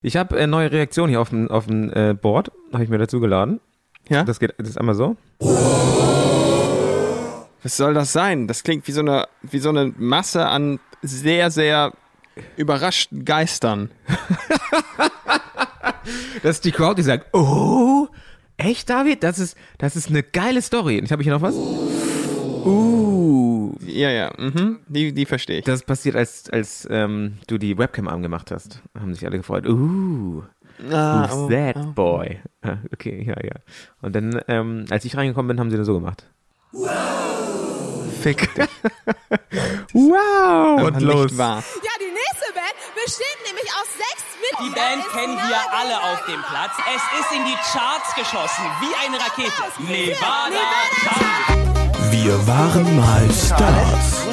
Ich habe äh, neue Reaktionen hier auf dem, auf dem äh, Board, habe ich mir dazu geladen. Ja? Das geht das ist einmal so. Was soll das sein? Das klingt wie so eine, wie so eine Masse an sehr, sehr überraschten Geistern. Das ist die Crowd, die sagt, oh, echt, David? Das ist, das ist eine geile Story. Und ich habe hier noch was. Uh. Ja, ja, mhm. die, die verstehe ich. Das passiert, als, als ähm, du die Webcam angemacht hast. Haben sich alle gefreut. Uh. Ah, Who's that boy? Ah, Okay, ja, ja. Und dann, ähm, als ich reingekommen bin, haben sie das so gemacht. Fick. Wow! Und los. wahr. Ja, die nächste Band besteht nämlich aus sechs Die Mitgliedern. Band Ist kennen wir dran. alle auf dem Platz. Es ist in die Charts geschossen, wie eine Rakete. Nevada, Town. Wir waren mal Stars.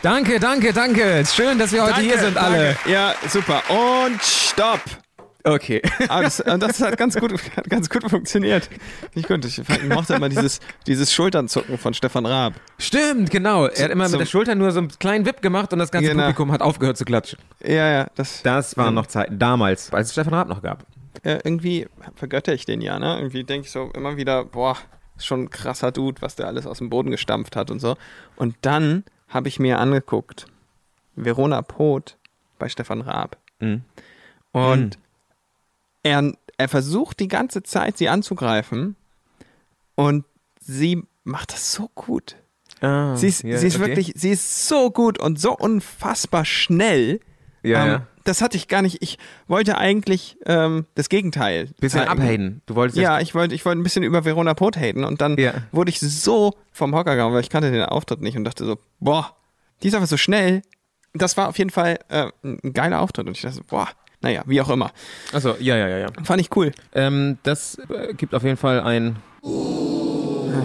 Danke, danke, danke. Schön, dass wir heute hier sind alle. Danke. Ja, super. Und stopp. Okay. Ah, das, äh, das hat ganz gut, hat ganz gut funktioniert. Ich konnte, ich mochte immer dieses, dieses Schulternzucken von Stefan Raab. Stimmt, genau. Er hat immer mit der Schulter nur so einen kleinen Wip gemacht und das ganze Genau. Publikum hat aufgehört zu klatschen. Ja, ja, das, Das waren noch Zeiten damals, als es Stefan Raab noch gab. äh, irgendwie vergötter ich den ja, ne? Irgendwie denke ich so immer wieder, boah, schon ein krasser Dude, was der alles aus dem Boden gestampft hat und so. Und dann habe ich mir angeguckt, Verona Poth bei Stefan Raab. Mhm. Und er, er versucht die ganze Zeit, sie anzugreifen und sie macht das so gut. Ah, Sie ist, ja, sie ist okay. wirklich, sie ist so gut und so unfassbar schnell. Ja, Ähm, ja. Das hatte ich gar nicht. Ich wollte eigentlich ähm, das Gegenteil. Bisschen zeigen. abhaten. Du wolltest Ja, ich wollte, ich wollte ein bisschen über Verona Poth haten und dann Ja. wurde ich so vom Hocker gehauen, weil ich kannte den Auftritt nicht und dachte so, boah, die ist aber so schnell. Das war auf jeden Fall äh, ein geiler Auftritt und ich dachte so, boah, naja, wie auch immer. Achso, ja, ja, ja, ja. Fand ich cool. Ähm, das äh, gibt auf jeden Fall ein.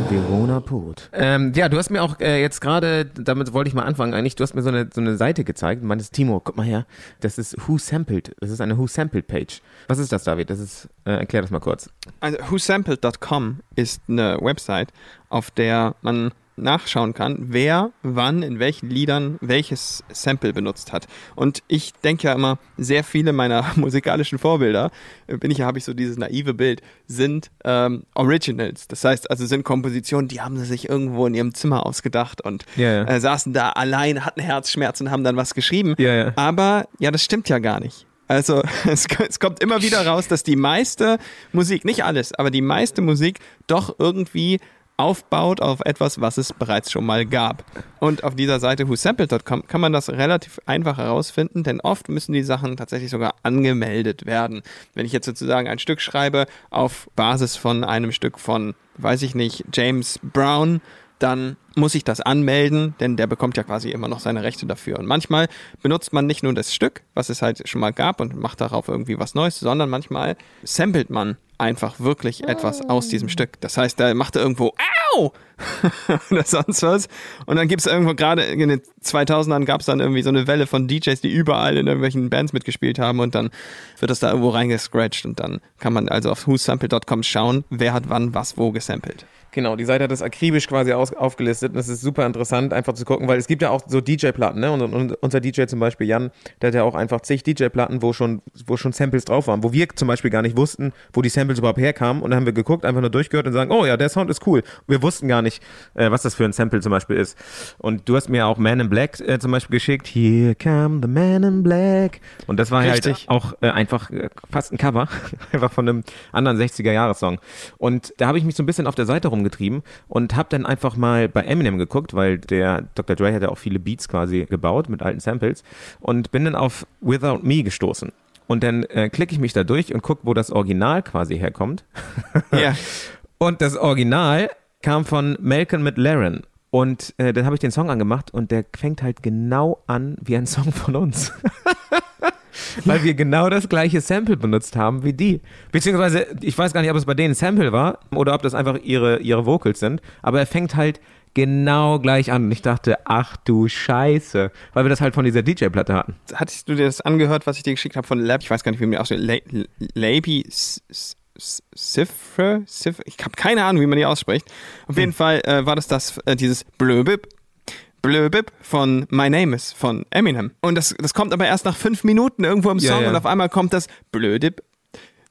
Verona Pot. Ähm, ja, du hast mir auch äh, jetzt gerade, damit wollte ich mal anfangen eigentlich, du hast mir so eine, so eine Seite gezeigt und meintest, Timo, guck mal her, das ist Who Sampled, das ist eine Who Sampled Page. Was ist das, David? Das ist, äh, erklär das mal kurz. Also whosampled.com ist eine Website, auf der man nachschauen kann, wer wann in welchen Liedern welches Sample benutzt hat. Und ich denke ja immer, sehr viele meiner musikalischen Vorbilder, äh, bin ich ja, habe ich so dieses naive Bild, sind ähm, Originals. Das heißt, also sind Kompositionen, die haben sie sich irgendwo in ihrem Zimmer ausgedacht und Ja, ja. Äh, saßen da allein, hatten Herzschmerzen, haben dann was geschrieben. Ja. Aber ja, das stimmt ja gar nicht. Also es, es kommt immer wieder raus, dass die meiste Musik, nicht alles, aber die meiste Musik doch irgendwie aufbaut auf etwas, was es bereits schon mal gab. Und auf dieser Seite whosampled.com kann man das relativ einfach herausfinden, denn oft müssen die Sachen tatsächlich sogar angemeldet werden. Wenn ich jetzt sozusagen ein Stück schreibe auf Basis von einem Stück von, weiß ich nicht, James Brown, dann muss ich das anmelden, denn der bekommt ja quasi immer noch seine Rechte dafür. Und manchmal benutzt man nicht nur das Stück, was es halt schon mal gab und macht darauf irgendwie was Neues, sondern manchmal samplet man einfach wirklich etwas aus diesem Stück. Das heißt, da macht er irgendwo Au! oder sonst was. Und dann gibt es irgendwo gerade in den 2000ern gab es dann irgendwie so eine Welle von DJs, die überall in irgendwelchen Bands mitgespielt haben und dann wird das da irgendwo reingescratcht und dann kann man also auf whosample.com schauen, wer hat wann was wo gesampelt. Genau, die Seite hat das akribisch quasi aus, aufgelistet und das ist super interessant, einfach zu gucken, weil es gibt ja auch so DJ-Platten, ne? Und, und unser DJ zum Beispiel, Jan, der hat ja auch einfach zig DJ-Platten, wo schon, wo schon Samples drauf waren, wo wir zum Beispiel gar nicht wussten, wo die Samples überhaupt herkamen und dann haben wir geguckt, einfach nur durchgehört und sagen, oh ja, der Sound ist cool. Wir wussten gar nicht, äh, was das für ein Sample zum Beispiel ist. Und du hast mir auch Man in Black äh, zum Beispiel geschickt, Here come the Man in Black. Und das war Richtig. halt auch äh, einfach äh, fast ein Cover, einfach von einem anderen 60er-Jahres-Song. Und da habe ich mich so ein bisschen auf der Seite rumgetrieben und habe dann einfach mal bei Eminem geguckt, weil der Dr. Dre hat ja auch viele Beats quasi gebaut mit alten Samples und bin dann auf Without Me gestoßen. Und dann äh, klicke ich mich da durch und gucke, wo das Original quasi herkommt. Ja. Und das Original kam von Malcolm mit Laren. Und äh, dann habe ich den Song angemacht und der fängt halt genau an wie ein Song von uns. Weil wir genau das gleiche Sample benutzt haben wie die. Beziehungsweise, ich weiß gar nicht, ob es bei denen ein Sample war oder ob das einfach ihre, ihre Vocals sind, aber er fängt halt genau gleich an. Und ich dachte, ach du Scheiße, weil wir das halt von dieser DJ-Platte hatten. Hattest du dir das angehört, was ich dir geschickt habe von Lab? Ich weiß gar nicht, wie mir auch so La- Laby S- S- Cifre, Cifre, ich habe keine Ahnung, wie man die ausspricht. Auf jeden Fall äh, war das das, äh, dieses Blöbib, Blöbib von My Name Is von Eminem. Und das, das kommt aber erst nach fünf Minuten irgendwo im Song und auf einmal kommt das Blödip,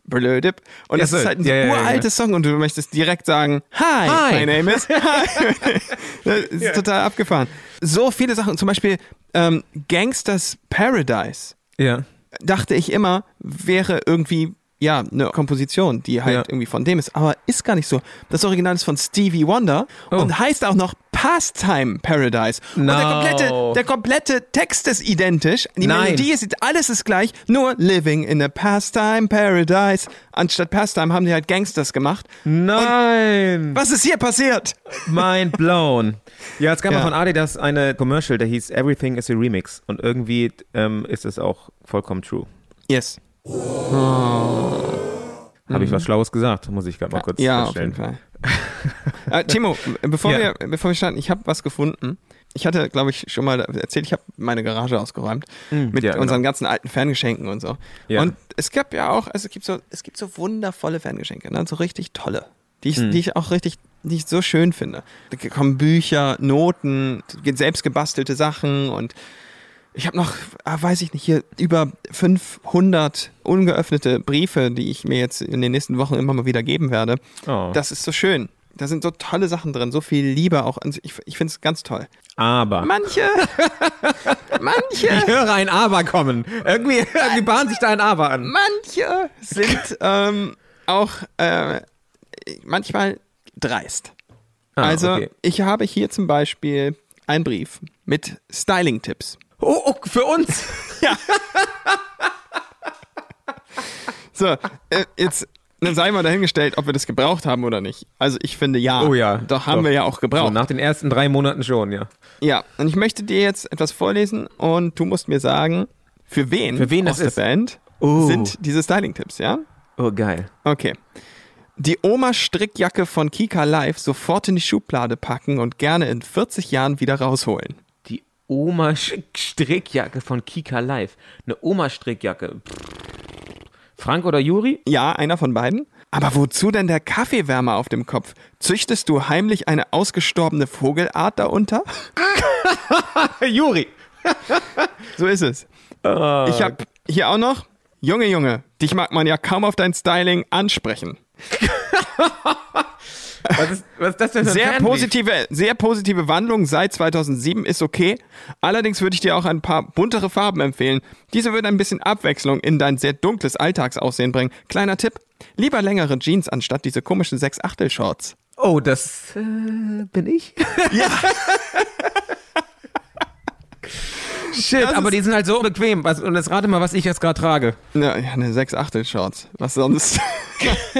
Blödip. Und das so, ist halt ein ja, ja, uraltes Song und du möchtest direkt sagen, Hi, Hi. my name is. Hi. das ist total abgefahren. So viele Sachen, zum Beispiel ähm, Gangsters Paradise Ja. dachte ich immer, wäre irgendwie ja eine Komposition, die halt Ja. irgendwie von dem ist, aber ist gar nicht so. Das Original ist von Stevie Wonder Oh. und heißt auch noch Pastime Paradise. Und der No. komplette, der komplette Text ist identisch, die Nein. Melodie ist alles ist gleich, nur Living in a Pastime Paradise. Anstatt Pastime haben die halt Gangsters gemacht. Nein! Was ist hier passiert? Mind blown. Ja, es gab Ja. mal von Adidas eine Commercial, der hieß Everything is a Remix. Und irgendwie ähm, ist es auch vollkommen true. Yes. Habe ich was Schlaues gesagt? Muss ich gerade mal kurz Mhm. Ja, auf jeden feststellen. Fall. äh, Timo, bevor, Ja. wir, bevor wir starten, ich habe was gefunden. Ich hatte, glaube ich, schon mal erzählt, ich habe meine Garage ausgeräumt mit ja, genau. unseren ganzen alten Ferngeschenken und so. Ja. Und es gab ja auch, also es gibt so, es gibt so wundervolle Ferngeschenke, ne? so richtig tolle, die Hm. ich, die ich auch richtig, die ich so schön finde. Da kommen Bücher, Noten, selbst gebastelte Sachen und ich habe noch, ah, weiß ich nicht, hier über 500 ungeöffnete Briefe, die ich mir jetzt in den nächsten Wochen immer mal wieder geben werde. Oh. Das ist so schön. Da sind so tolle Sachen drin, so viel Liebe auch. Ich, ich finde es ganz toll. Aber. Manche, manche, Ich höre ein Aber kommen. Irgendwie, irgendwie bahnt sich da ein Aber an. manche sind ähm, auch äh, manchmal dreist. Ah, also okay. ich habe hier zum Beispiel einen Brief mit Styling-Tipps. Oh, oh, für uns. So, äh, jetzt dann sei mal dahingestellt, ob wir das gebraucht haben oder nicht. Also ich finde ja. Oh ja, Doch haben doch. wir ja auch So, gebraucht. nach den ersten drei Monaten schon, ja. Ja, und ich möchte dir jetzt etwas vorlesen und du musst mir sagen, für wen, Für wen aus das der ist. Band Oh. sind diese Styling-Tipps, ja? Oh, geil. Okay. Die Oma-Strickjacke von Kika Live sofort in die Schublade packen und gerne in 40 Jahren wieder rausholen. Oma-Strickjacke von Kika Live. Eine Oma-Strickjacke. Frank oder Juri? Ja, einer von beiden. Aber wozu denn der Kaffeewärmer auf dem Kopf? Züchtest du heimlich eine ausgestorbene Vogelart darunter? Juri. So ist es. Ich habe hier auch noch, Junge, Junge, dich mag man ja kaum auf dein Styling ansprechen. Was ist, was ist das denn für ein Sehr Fanbrief? positive, sehr positive Wandlung seit 2007 ist okay. Allerdings würde ich dir auch ein paar buntere Farben empfehlen. Diese würden ein bisschen Abwechslung in dein sehr dunkles Alltagsaussehen bringen. Kleiner Tipp: Lieber längere Jeans anstatt diese komischen 6 Achtel Shorts. Oh, das äh, bin ich. Ja. Shit, Das aber die sind halt so bequem. Was, und jetzt rate mal, was ich jetzt gerade trage. Ja, ja, eine 6 Achtel Shorts. Was sonst?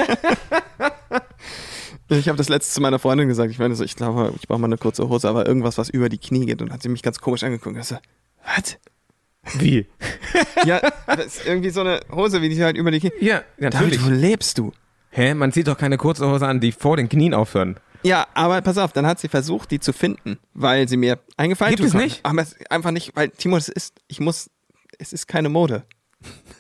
ich habe das letzte zu meiner Freundin gesagt. Ich meine so, ich glaube, ich brauche mal eine kurze Hose, aber irgendwas, was über die Knie geht. Und hat sie mich ganz komisch angeguckt. Ich so, was? Wie? Ja, das ist irgendwie so eine Hose, wie die halt über die Knie. Ja, natürlich. David, wo lebst du? Hä? Man zieht doch keine kurze Hose an, die vor den Knien aufhören. Ja, aber pass auf, dann hat sie versucht, die zu finden, weil sie mir eingefallen Gibt es tun nicht? Aber es einfach nicht, weil Timo, es ist, ich muss, es ist keine Mode.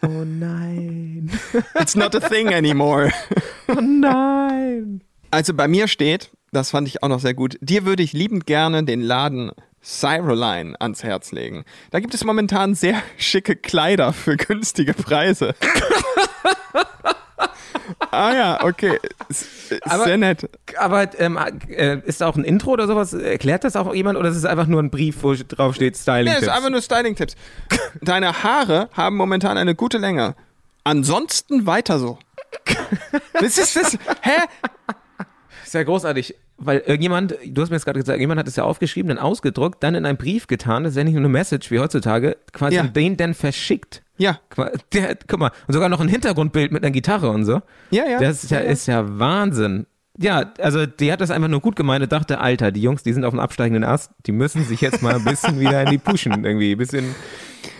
Oh nein. It's not a thing anymore. Oh nein. Also bei mir steht, das fand ich auch noch sehr gut, dir würde ich liebend gerne den Laden Cyroline ans Herz legen. Da gibt es momentan sehr schicke Kleider für günstige Preise. ah ja, okay. Ist, ist Aber- sehr nett. Aber ähm, äh, ist da auch ein Intro oder sowas? Erklärt das auch jemand oder ist es einfach nur ein Brief, wo drauf steht Styling? Ja, ist einfach nur Styling-Tipps. Deine Haare haben momentan eine gute Länge. Ansonsten weiter so. Was ist das? Hä? Ist ja großartig, weil irgendjemand, du hast mir jetzt gerade gesagt, jemand hat es ja aufgeschrieben, dann ausgedruckt, dann in einen Brief getan, das ist ja nicht nur eine Message wie heutzutage, quasi Ja. den dann verschickt. Ja, Der, guck mal, und sogar noch ein Hintergrundbild mit einer Gitarre und so. ja, ja. Das ist ja, ist ja Wahnsinn. Ja, also die hat das einfach nur gut gemeint und dachte, Alter, die Jungs, die sind auf dem absteigenden Ast, die müssen sich jetzt mal ein bisschen wieder in die Puschen irgendwie, ein bisschen,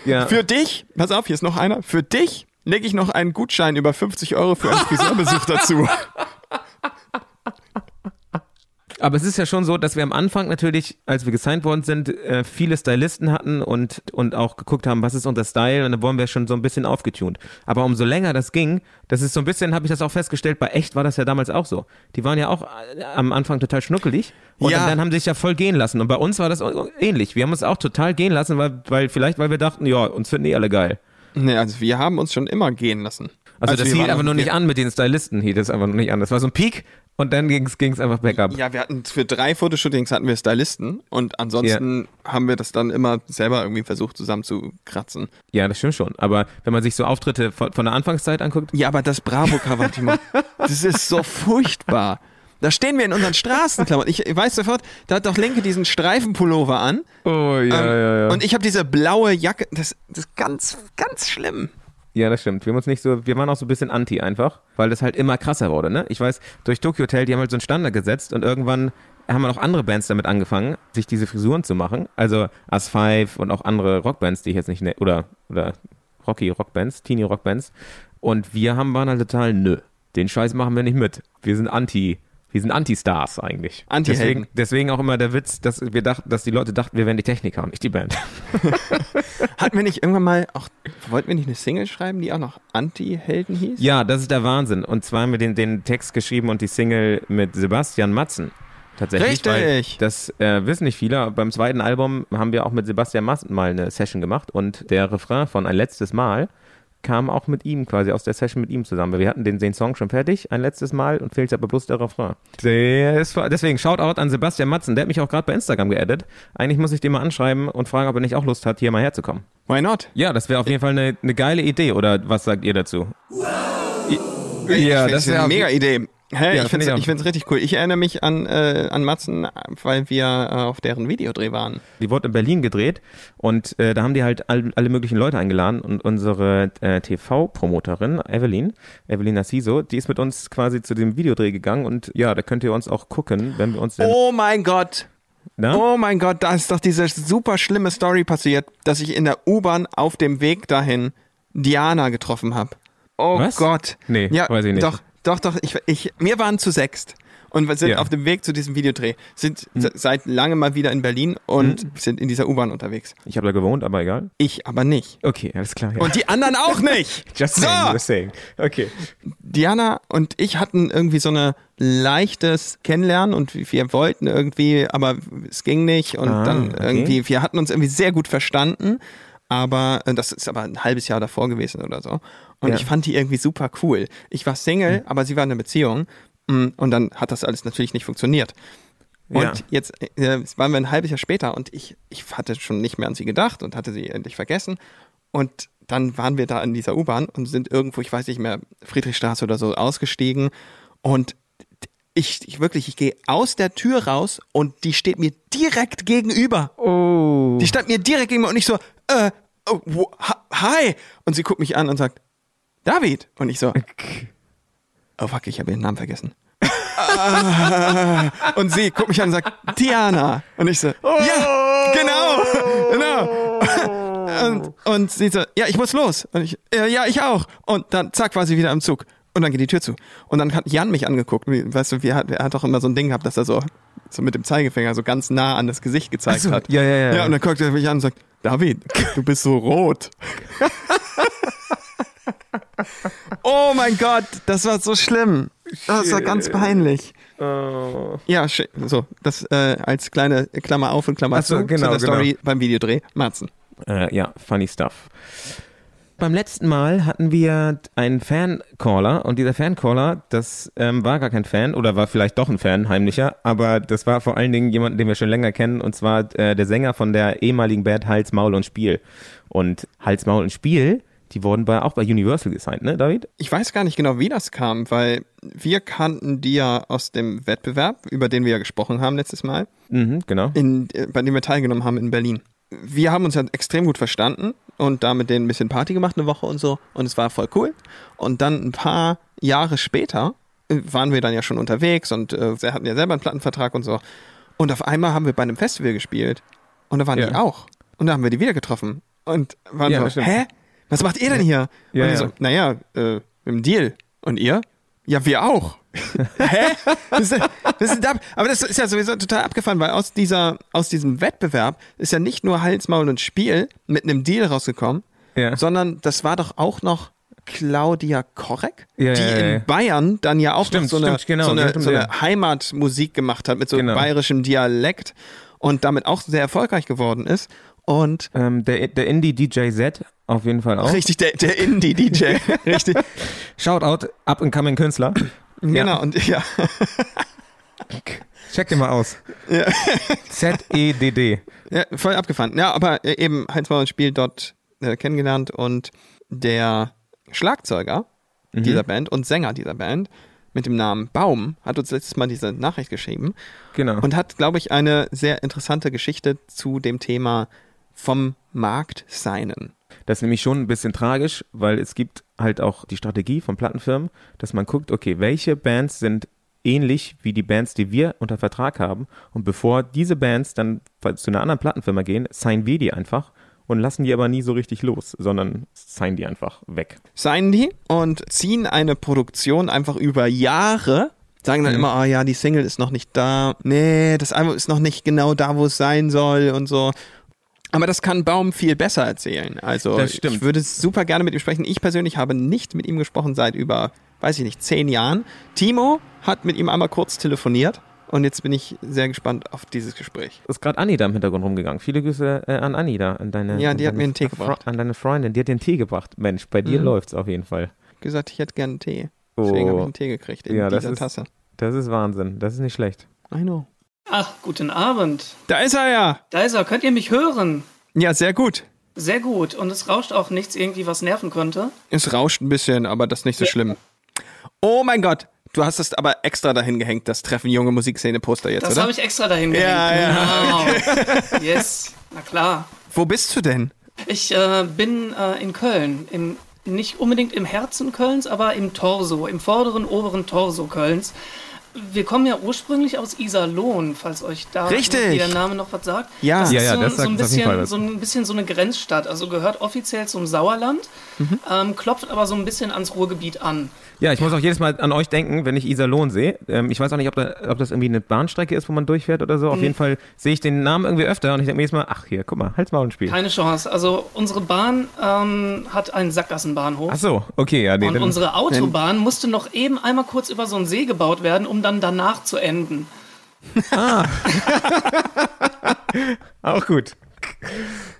ja. Für dich, pass auf, hier ist noch einer. Für dich lege ich noch einen Gutschein über 50 Euro für einen Friseurbesuch dazu. Aber es ist ja schon so, dass wir am Anfang natürlich, als wir gesigned worden sind, äh, viele Stylisten hatten und, und auch geguckt haben, was ist unser Style und dann wurden wir schon so ein bisschen aufgetunt. Aber umso länger das ging, das ist so ein bisschen, habe ich das auch festgestellt, bei Echt war das ja damals auch so. Die waren ja auch äh, am Anfang total schnuckelig und Ja. dann, haben sie sich ja voll gehen lassen. Und bei uns war das ähnlich. Wir haben uns auch total gehen lassen, weil, weil vielleicht, weil wir dachten, ja, uns finden eh alle geil. Nee, also wir haben uns schon immer gehen lassen. Also, das wir hielt einfach nur nicht an mit den Stylisten, hielt es einfach nur nicht an. Das war so ein Peak und dann ging es einfach bergab. Ja, wir hatten für drei Fotoshootings hatten wir Stylisten und ansonsten haben wir das dann immer selber irgendwie versucht zusammenzukratzen. Ja, das stimmt schon. Aber wenn man sich so Auftritte von, von der Anfangszeit anguckt, Ja, aber das Bravo-Cover, Timo, das ist so furchtbar. Da stehen wir in unseren Straßenklamotten. Ich weiß sofort, da hat doch Linke diesen Streifenpullover an. Oh, ja, ähm, Und ich habe diese blaue Jacke. Das, das ist ganz, ganz schlimm. Ja, das stimmt. Wir haben uns nicht so, wir waren auch so ein bisschen anti einfach, weil das halt immer krasser wurde, ne? Ich weiß, durch Tokyo Hotel, die haben halt so einen Standard gesetzt und irgendwann haben auch andere Bands damit angefangen, sich diese Frisuren zu machen. Also As Five und auch andere Rockbands, die ich jetzt nicht ne oder oder Rocky Rockbands, Teenie Rockbands. Und wir haben waren halt total nö. Den Scheiß machen wir nicht mit. Wir sind anti wir sind Anti-Stars eigentlich. Anti-Helden. Deswegen, deswegen auch immer der Witz, dass wir dachten, dass die Leute dachten, wir wären die Techniker und nicht die Band. Hatten wir nicht irgendwann mal auch, wollten wir nicht eine Single schreiben, die auch noch Anti-Helden hieß? Ja, das ist der Wahnsinn. Und zwar haben wir den, den Text geschrieben und die Single mit Sebastian Matzen. Tatsächlich. Richtig. Das äh, wissen nicht viele. Beim zweiten Album haben wir auch mit Sebastian Matzen mal eine Session gemacht und der Refrain von Ein letztes Mal kam auch mit ihm quasi aus der Session mit ihm zusammen. Weil Wir hatten den, den Song schon fertig, ein letztes Mal und fehlt aber bloß der Refrain. Der ist, deswegen Shoutout an Sebastian Matzen, der hat mich auch gerade bei Instagram geaddet. Eigentlich muss ich den mal anschreiben und fragen, ob er nicht auch Lust hat, hier mal herzukommen. Why not? Ja, das wäre auf jeden Fall eine, eine geile Idee, oder was sagt ihr dazu? Ja, das das ist wär eine mega Idee. Hey, Ja, ich find finde es richtig cool. Ich erinnere mich an, äh, an Matzen, weil wir äh, auf deren Videodreh waren. Die wurde in Berlin gedreht und äh, da haben die halt all, alle möglichen Leute eingeladen und unsere äh, TV-Promoterin, Evelyn, Evelyn Narciso, die ist mit uns quasi zu dem Videodreh gegangen und ja, da könnt ihr uns auch gucken, wenn wir uns Oh mein Gott! na? Oh mein Gott, da ist doch diese super schlimme Story passiert, dass ich in der U-Bahn auf dem Weg dahin Diana getroffen habe. Oh Was? Gott. Nee, ja, weiß ich nicht. Doch, doch, doch. Ich, ich, wir waren zu sechst und wir sind Ja. auf dem Weg zu diesem Videodreh. Sind se- seit langem mal wieder in Berlin und sind in dieser U-Bahn unterwegs. Ich habe da gewohnt, aber egal. Ich aber nicht. Okay, alles klar. Ja. Und die anderen auch nicht. just so. saying, just saying. Okay. Diana und ich hatten irgendwie so eine leichtes Kennenlernen und wir wollten irgendwie, aber es ging nicht und Ah, dann okay. irgendwie, wir hatten uns irgendwie sehr gut verstanden, aber äh, das ist aber ein halbes Jahr davor gewesen oder so. Und Ja. ich fand die irgendwie super cool. Ich war Single, aber sie war in einer Beziehung mm, und dann hat das alles natürlich nicht funktioniert. Und Ja. jetzt äh, waren wir ein halbes Jahr später und ich, ich hatte schon nicht mehr an sie gedacht und hatte sie endlich vergessen. Und dann waren wir da in dieser U-Bahn und sind irgendwo, ich weiß nicht mehr, Friedrichstraße oder so ausgestiegen. Und ich, ich wirklich, ich gehe aus der Tür raus und die steht mir direkt gegenüber. Oh. Die stand mir direkt gegenüber und ich so, äh, oh, hi. Und sie guckt mich an und sagt, David. Und ich so, oh fuck, ich habe ihren Namen vergessen. Ah. und sie guckt mich an und sagt, Diana. Und ich so, ja, genau, genau. Und, und sie so, ja, ich muss los. Und ich, ja, ja, ich auch. Und dann zack, war sie wieder am Zug. Und dann geht die Tür zu. Und dann hat Jan mich angeguckt. Weißt du, wie, er hat, er hat doch immer so ein Ding gehabt, dass er so, so mit dem Zeigefinger so ganz nah an das Gesicht gezeigt so, hat. ja, ja, ja. Ja, und dann guckt er mich an und sagt, David, du bist so rot. oh mein Gott, das war so schlimm. Das war ganz peinlich. Oh. Ja, so, das äh, als kleine Klammer auf und Klammer Ach so, zu genau, zu der Story genau. beim Videodreh. Marzen. Äh, ja, funny stuff. Beim letzten Mal hatten wir einen Fancaller und dieser Fancaller, das ähm, war gar kein Fan oder war vielleicht doch ein Fan, heimlicher, aber das war vor allen Dingen jemand, den wir schon länger kennen und zwar äh, der Sänger von der ehemaligen Band Hals, Maul und Spiel. Und Hals, Maul und Spiel, die wurden bei, auch bei Universal gesigned, ne, David? Ich weiß gar nicht genau, wie das kam, weil wir kannten die ja aus dem Wettbewerb, über den wir ja gesprochen haben letztes Mal, Mhm, genau. in, äh, bei dem wir teilgenommen haben in Berlin. Wir haben uns ja extrem gut verstanden und da mit denen ein bisschen Party gemacht, eine Woche und so. Und es war voll cool. Und dann ein paar Jahre später äh, waren wir dann ja schon unterwegs und äh, wir hatten ja selber einen Plattenvertrag und so. Und auf einmal haben wir bei einem Festival gespielt und da waren die Ja. auch. Und da haben wir die wieder getroffen und waren Ja, so, hä? Was macht ihr denn hier? Ja, und ja. so, naja, äh, mit dem Deal. Und ihr? Ja, wir auch. Hä? Das ist, das ist, ab- aber das ist ja sowieso total abgefahren, weil aus, dieser, aus diesem Wettbewerb ist ja nicht nur Hals, Maul und Spiel mit einem Deal rausgekommen, Ja. sondern das war doch auch noch Claudia Korek, Ja, die ja, in Bayern dann ja auch Stimmt, noch so eine, stimmt, genau, so eine, im so eine. Heimatmusik gemacht hat mit so Genau. bayerischem Dialekt und damit auch sehr erfolgreich geworden ist. Und Ähm, der der Indie-DJ Z auf jeden Fall auch. richtig, der, der Indie-DJ. richtig. Shoutout, up-and-coming-Künstler. Genau, und ja. Check den mal aus. E Z-E-D-D. Ja, voll abgefahren. Ja, aber äh, eben Heinz und Spiel dort äh, kennengelernt und der Schlagzeuger dieser Band und Sänger dieser Band mit dem Namen Baum hat uns letztes Mal diese Nachricht geschrieben Genau. und hat, glaube ich, eine sehr interessante Geschichte zu dem Thema vom Markt seinen. Das ist nämlich schon ein bisschen tragisch, weil es gibt halt auch die Strategie von Plattenfirmen, dass man guckt, okay, welche Bands sind ähnlich wie die Bands, die wir unter Vertrag haben. Und bevor diese Bands dann zu einer anderen Plattenfirma gehen, signen wir die einfach und lassen die aber nie so richtig los, sondern signen die einfach weg. Seien die und ziehen eine Produktion einfach über Jahre. Sagen dann immer, ah ja, die Single ist noch nicht da. Nee, das Album ist noch nicht genau da, wo es sein soll und so. Aber das kann Baum viel besser erzählen. Also Das stimmt. ich würde super gerne mit ihm sprechen. Ich persönlich habe nicht mit ihm gesprochen seit über, weiß ich nicht, zehn Jahren. Timo hat mit ihm einmal kurz telefoniert und jetzt bin ich sehr gespannt auf dieses Gespräch. Ist gerade Anni da im Hintergrund rumgegangen. Viele Grüße äh, an Anni da, an deine, Ja, an die hat deine mir einen Tee gebracht. An deine Freundin, die hat dir einen Tee gebracht. Mensch, bei dir Mhm. läuft's auf jeden Fall. Gesagt, ich hätte gerne einen Tee. Deswegen Oh. habe ich einen Tee gekriegt in Ja, das dieser ist- Tasse. Das ist Wahnsinn. Das ist nicht schlecht. I know. Ach, guten Abend. Da ist er ja. Da ist er. Könnt ihr mich hören? Ja, sehr gut. Sehr gut. Und es rauscht auch nichts irgendwie, was nerven könnte. Es rauscht ein bisschen, aber das ist nicht so schlimm. Oh mein Gott, du hast es aber extra dahin gehängt, das Treffen junge Musikszene-Poster jetzt, Das oder? habe ich extra dahin Ja, gehängt. Genau. Yes. Na klar. Wo bist du denn? Ich äh, bin äh, in Köln. Im, nicht unbedingt im Herzen Kölns, aber im Torso, im vorderen, oberen Torso Kölns. Wir kommen ja ursprünglich aus Iserlohn, falls euch da der Name noch was sagt. Ja. das Ja, ist ja, so, das so, ein bisschen, so ein bisschen so eine Grenzstadt. Also gehört offiziell zum Sauerland, Mhm. ähm, klopft aber so ein bisschen ans Ruhrgebiet an. Ja, ich muss auch jedes Mal an euch denken, wenn ich Iserlohn sehe. Ähm, ich weiß auch nicht, ob, da, ob das irgendwie eine Bahnstrecke ist, wo man durchfährt oder so. Auf jeden Fall sehe ich den Namen irgendwie öfter und ich denke mir jedes Mal, ach hier, guck mal, Hals, Maul und Spiel. Keine Chance. Also unsere Bahn ähm, hat einen Sackgassenbahnhof. Ach so, okay, ja, nee, Und dann, unsere Autobahn musste noch eben einmal kurz über so einen See gebaut werden, um dann danach zu enden. auch gut.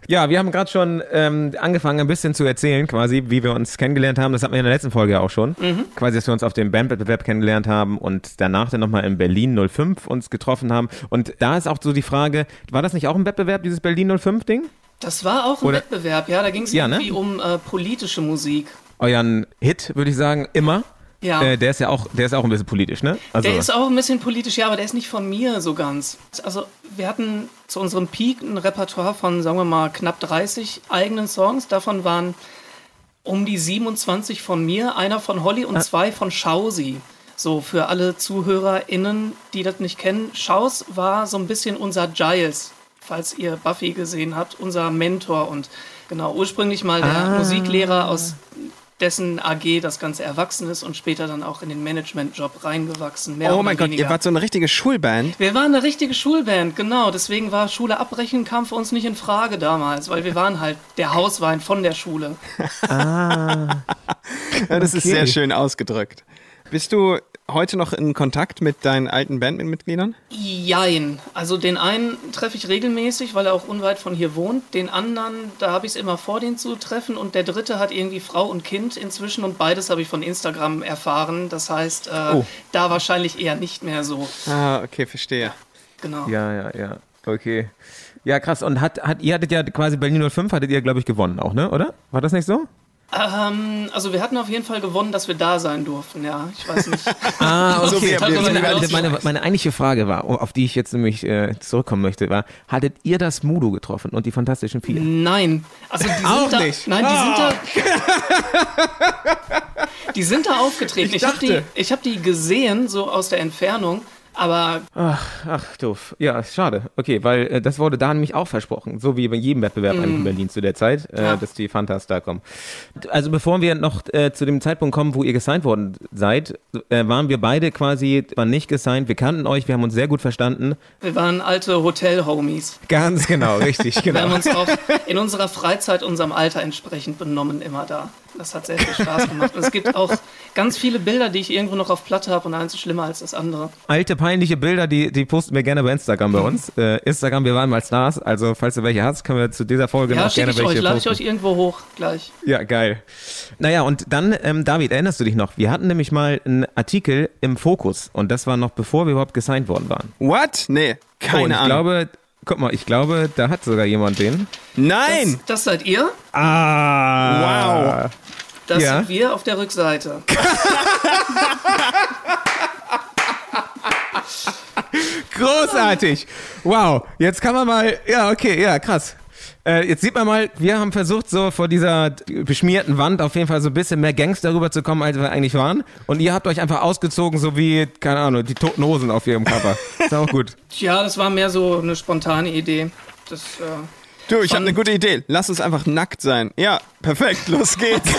Ja, wir haben gerade schon ähm, angefangen, ein bisschen zu erzählen, quasi, wie wir uns kennengelernt haben. Das hatten wir in der letzten Folge ja auch schon. Quasi, dass wir uns auf dem Bandwettbewerb kennengelernt haben und danach dann nochmal in Berlin 05 uns getroffen haben. Und da ist auch so die Frage, war das nicht auch ein Wettbewerb, dieses Berlin 05-Ding? Das war auch ein Oder- Wettbewerb, ja. Da ging es Ja, ne? irgendwie um äh, politische Musik. Euren Hit, würde ich sagen, immer. Ja. Äh, der ist ja auch, der ist auch ein bisschen politisch, ne? Also, Der ist auch ein bisschen politisch, ja, aber der ist nicht von mir so ganz. Also, wir hatten zu unserem Peak ein Repertoire von, sagen wir mal, knapp 30 eigenen Songs. Davon waren um die 27 von mir, einer von Holly und zwei von Schausi. So, für alle ZuhörerInnen, die das nicht kennen. Schaus war so ein bisschen unser Giles, falls ihr Buffy gesehen habt, unser Mentor und genau, ursprünglich mal der Musiklehrer aus dessen AG das Ganze erwachsen ist und später dann auch in den Management-Job reingewachsen. Mehr Oh oder mein Gott, weniger. ihr wart so eine richtige Schulband. Wir waren eine richtige Schulband, genau. Deswegen war Schule abbrechen, kam für uns nicht in Frage damals, weil wir waren halt der Hauswein von der Schule. Ja, das ist Okay. sehr schön ausgedrückt. Bist du heute noch in Kontakt mit deinen alten Bandmitgliedern? Jein. Also den einen treffe ich regelmäßig, weil er auch unweit von hier wohnt. Den anderen, da habe ich es immer vor, den zu treffen. Und der dritte hat irgendwie Frau und Kind inzwischen und beides habe ich von Instagram erfahren. Das heißt, äh, Oh. da wahrscheinlich eher nicht mehr so. Ah, okay, verstehe. Genau. ja, ja, ja. Okay. Ja, krass. Und hat, hat, ihr hattet ja quasi Berlin 05, hattet ihr, glaube ich, gewonnen auch, ne? Oder? War das nicht so? Ähm, also wir hatten auf jeden Fall gewonnen, dass wir da sein durften, ja. Ich weiß nicht. Ah, So okay. wie- meine, wie- meine, meine, meine eigentliche Frage war, auf die ich jetzt nämlich äh, zurückkommen möchte, war, hattet ihr das Mudo getroffen und die Fantastischen Vier? Nein. Also die sind Auch da, nicht. Nein, die sind da. Die sind da aufgetreten. Ich Ich, habe die, ich hab die gesehen, so aus der Entfernung. Aber Ach, ach, doof. Ja, schade. Okay, weil äh, das wurde da nämlich auch versprochen. So wie bei jedem Wettbewerb eigentlich in Berlin zu der Zeit, äh, Ja. dass die Fantas da kommen. Also bevor wir noch äh, zu dem Zeitpunkt kommen, wo ihr gesigned worden seid, äh, waren wir beide quasi, waren nicht gesigned. Wir kannten euch, wir haben uns sehr gut verstanden. wir waren alte Hotel-Homies. Ganz genau, richtig, Wir haben genau. uns auch in unserer Freizeit unserem Alter entsprechend benommen, immer da. Das hat sehr viel Spaß gemacht. Und es gibt auch ganz viele Bilder, die ich irgendwo noch auf Platte habe und eins ist schlimmer als das andere. Alte peinliche Bilder, die, die posten wir gerne bei Instagram bei uns. Äh, Instagram, wir waren mal Stars. Also falls du welche hast, können wir zu dieser Folge Ja, auch gerne schicke ich welche euch, lade ich euch irgendwo hoch gleich. Ja, geil. Naja, und dann, ähm, David, erinnerst du dich noch? Wir hatten nämlich mal einen Artikel im Fokus und das war noch bevor wir überhaupt gesigned worden waren. What? Nee, keine oh, und ich Ahnung. glaube, guck mal, ich glaube, da hat sogar jemand den. Nein! Das, das seid ihr, Ah. Wow. das Ja. sind wir auf der Rückseite. Großartig. Wow. Jetzt kann man mal, ja, okay, ja, krass. Äh, jetzt sieht man mal, wir haben versucht, so vor dieser beschmierten Wand auf jeden Fall so ein bisschen mehr Gangster rüberzukommen, als wir eigentlich waren. Und ihr habt euch einfach ausgezogen, so wie, keine Ahnung, die toten Hosen auf ihrem Cover. Ist auch gut. Tja, das war mehr so eine spontane Idee. Das, äh, Du, ich habe eine gute Idee. Lass uns einfach nackt sein. Ja, perfekt, los geht's.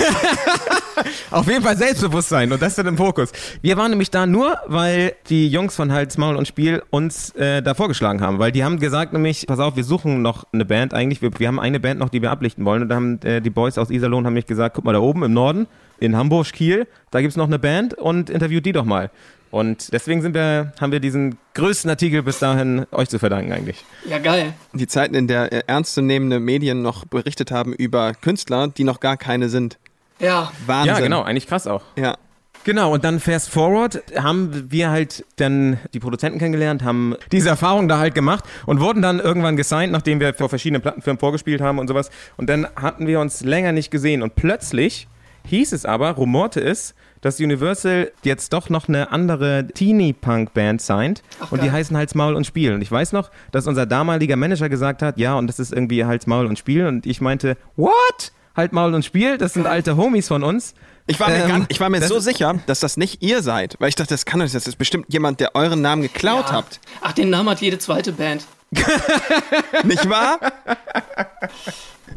Auf jeden Fall Selbstbewusstsein und das dann im Fokus. Wir waren nämlich da nur, weil die Jungs von Hals, Maul und Spiel uns äh, da vorgeschlagen haben, weil die haben gesagt nämlich, pass auf, wir suchen noch eine Band eigentlich, wir, wir haben eine Band noch, die wir ablichten wollen und da haben äh, die Boys aus Iserlohn haben mich gesagt, guck mal da oben im Norden, in Hamburg, Kiel, da gibt's noch eine Band und interviewt die doch mal. Und deswegen sind wir, haben wir diesen größten Artikel bis dahin euch zu verdanken eigentlich. ja, geil. Die Zeiten, in der ernstzunehmende Medien noch berichtet haben über Künstler, die noch gar keine sind. Ja, Wahnsinn. Ja, genau, eigentlich krass auch. Ja. Genau, und dann fast forward haben wir halt dann die Produzenten kennengelernt, haben diese Erfahrung da halt gemacht und wurden dann irgendwann gesigned, nachdem wir vor verschiedenen Plattenfirmen vorgespielt haben und sowas. Und dann hatten wir uns länger nicht gesehen und plötzlich hieß es aber, rumorte es, dass Universal jetzt doch noch eine andere Teenie-Punk-Band signed Ach, und die heißen Hals, Maul und Spiel. Und ich weiß noch, dass unser damaliger Manager gesagt hat, ja, und das ist irgendwie Hals, Maul und Spiel. Und ich meinte, what? Halt, Maul und Spiel? Das sind alte Homies von uns. Ich war, mir Ähm, ganz, ich war mir so sicher, dass das nicht ihr seid, weil ich dachte, das kann doch nicht, das ist bestimmt jemand, der euren Namen geklaut ja. habt. Ach, den Namen hat jede zweite Band. Nicht wahr?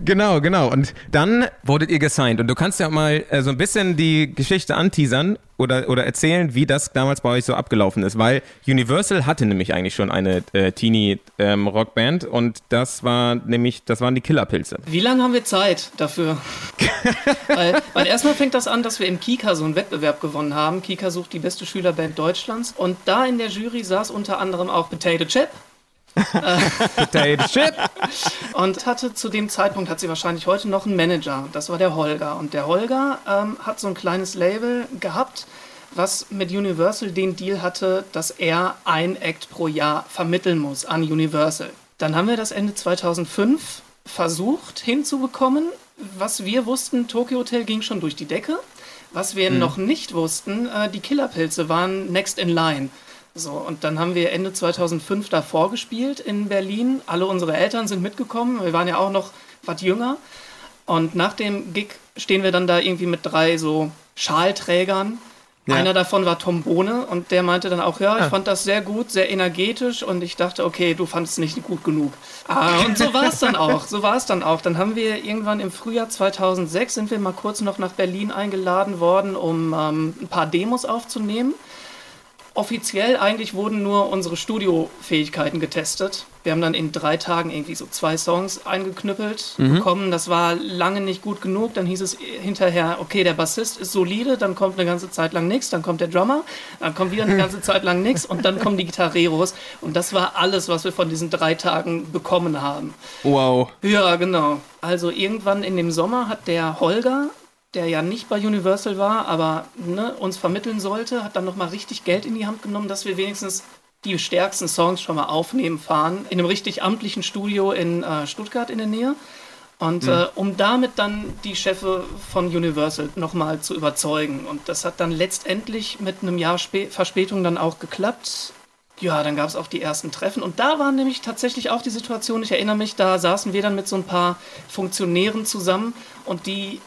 Genau, genau. Und dann wurdet ihr gesigned. Und du kannst ja mal äh, so ein bisschen die Geschichte anteasern oder, oder erzählen, wie das damals bei euch so abgelaufen ist. Weil Universal hatte nämlich eigentlich schon eine äh, Teenie-Rockband und das war nämlich, das waren die Killerpilze. Wie lange haben wir Zeit dafür? weil, weil erstmal fängt das an, dass wir im Kika so einen Wettbewerb gewonnen haben. Kika sucht die beste Schülerband Deutschlands. Und da in der Jury saß unter anderem auch Potato Chip. Potato Chip. Und hatte zu dem Zeitpunkt, hat sie wahrscheinlich heute noch einen Manager. Das war der Holger. Und der Holger ähm, hat so ein kleines Label gehabt, was mit Universal den Deal hatte, dass er ein Act pro Jahr vermitteln muss an Universal. Dann haben wir das Ende 2005 versucht hinzubekommen. Was wir wussten, Tokyo Hotel ging schon durch die Decke. Was wir noch nicht wussten, äh, die Killerpilze waren next in line. So, und dann haben wir Ende 2005 da vorgespielt in Berlin. Alle unsere Eltern sind mitgekommen. Wir waren ja auch noch was jünger. Und nach dem Gig stehen wir dann da irgendwie mit drei so Schalträgern. Einer davon war Tom Bohne und der meinte dann auch, ja, ich fand das sehr gut, sehr energetisch und ich dachte, okay, du fandest es nicht gut genug. Ah, und so war es dann auch, so war es dann auch. Dann haben wir irgendwann im Frühjahr 2006 sind wir mal kurz noch nach Berlin eingeladen worden, um ähm, ein paar Demos aufzunehmen. Offiziell eigentlich wurden nur unsere Studiofähigkeiten getestet. Wir haben dann in drei Tagen irgendwie so zwei Songs eingeknüppelt bekommen. Das war lange nicht gut genug. Dann hieß es hinterher, okay, der Bassist ist solide, dann kommt eine ganze Zeit lang nichts, dann kommt der Drummer, dann kommt wieder eine ganze Zeit lang nichts und dann kommen die Gitarreros. Und das war alles, was wir von diesen drei Tagen bekommen haben. Wow. Ja, genau. Also irgendwann in dem Sommer hat der Holger, der ja nicht bei Universal war, aber ne, uns vermitteln sollte, hat dann nochmal richtig Geld in die Hand genommen, dass wir wenigstens die stärksten Songs schon mal aufnehmen fahren. In einem richtig amtlichen Studio in äh, Stuttgart in der Nähe. Und äh, um damit dann die Chefe von Universal nochmal zu überzeugen. Und das hat dann letztendlich mit einem Jahr Spä Verspätung dann auch geklappt. Ja, dann gab es auch die ersten Treffen. Und da war nämlich tatsächlich auch die Situation, ich erinnere mich, da saßen wir dann mit so ein paar Funktionären zusammen und die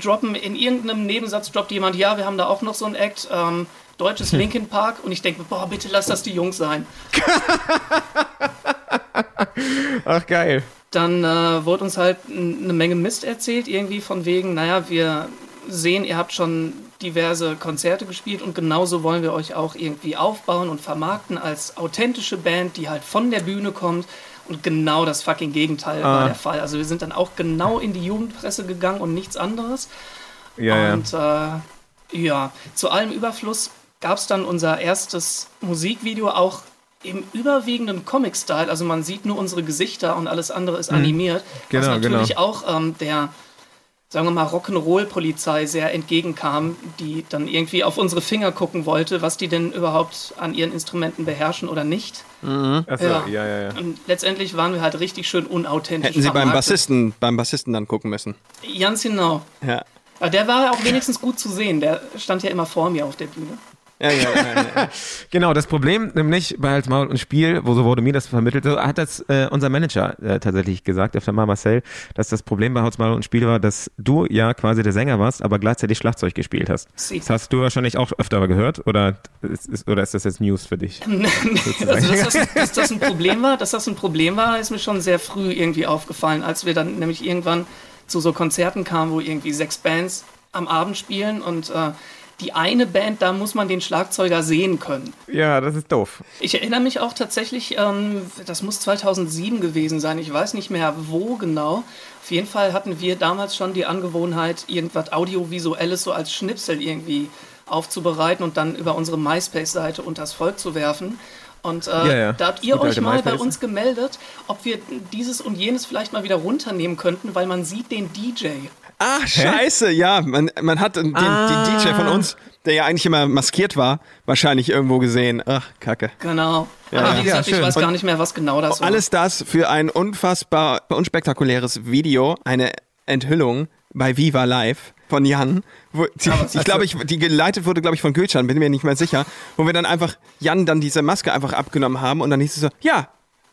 droppen in irgendeinem Nebensatz, droppt jemand, ja, wir haben da auch noch so ein Act. Ähm, deutsches Linkin Park und ich denke, boah, bitte lass das die Jungs sein. Ach, geil. Dann äh, wurde uns halt eine Menge Mist erzählt, irgendwie von wegen, naja, wir sehen, ihr habt schon diverse Konzerte gespielt und genauso wollen wir euch auch irgendwie aufbauen und vermarkten als authentische Band, die halt von der Bühne kommt. Und genau das fucking Gegenteil war der Fall. Also wir sind dann auch genau in die Jugendpresse gegangen und nichts anderes. Ja, ja. Und äh, ja, zu allem Überfluss gab es dann unser erstes Musikvideo auch im überwiegenden Comic-Style. Also man sieht nur unsere Gesichter und alles andere ist animiert. Genau, was natürlich genau. auch ähm, der, sagen wir mal, Rock'n'Roll-Polizei sehr entgegenkam, die dann irgendwie auf unsere Finger gucken wollte, was die denn überhaupt an ihren Instrumenten beherrschen oder nicht. Achso, Ja. ja, ja, ja. Und letztendlich waren wir halt richtig schön unauthentisch. Hätten sie beim. Bassisten, beim Bassisten dann gucken müssen. Ganz genau. Ja. Aber der war auch wenigstens gut zu sehen. Der stand ja immer vor mir auf der Bühne. Ja, ja, ja, ja. Genau, das Problem nämlich bei Hals, Maul und Spiel, wo so wurde mir das vermittelt, so hat das äh, unser Manager äh, tatsächlich gesagt, öfter mal Marcel, dass das Problem bei Hals, Maul und Spiel war, dass du ja quasi der Sänger warst, aber gleichzeitig Schlagzeug gespielt hast. Sie. Das hast du wahrscheinlich auch öfter gehört oder ist, ist, oder ist das jetzt News für dich? Also, dass das, dass das ein Problem war, dass das ein Problem war, ist mir schon sehr früh irgendwie aufgefallen, als wir dann nämlich irgendwann zu so Konzerten kamen, wo irgendwie sechs Bands am Abend spielen und äh, die eine Band, da muss man den Schlagzeuger sehen können. Ja, das ist doof. Ich erinnere mich auch tatsächlich, ähm, das muss 2007 gewesen sein, ich weiß nicht mehr wo genau. Auf jeden Fall hatten wir damals schon die Angewohnheit, irgendwas Audiovisuelles so als Schnipsel irgendwie aufzubereiten und dann über unsere MySpace-Seite unters Volk zu werfen. Und äh, Ja, ja. da habt ihr euch mal bei uns gemeldet, ob wir dieses und jenes vielleicht mal wieder runternehmen könnten, weil man sieht den DJ. Ach, scheiße, ja. Man, man hat den, Ah. den DJ von uns, der ja eigentlich immer maskiert war, wahrscheinlich irgendwo gesehen. Ach, kacke. Genau. Ja, Aber ja. wie gesagt, Ja, ich weiß gar nicht mehr, was genau das war. Alles das für ein unfassbar unspektakuläres Video, eine Enthüllung bei Viva Live von Jan. Wo, die, ich glaube, ich, die geleitet wurde, glaube ich, von Gülcan, bin mir nicht mehr sicher. Wo wir dann einfach Jan dann diese Maske einfach abgenommen haben und dann hieß es so, ja,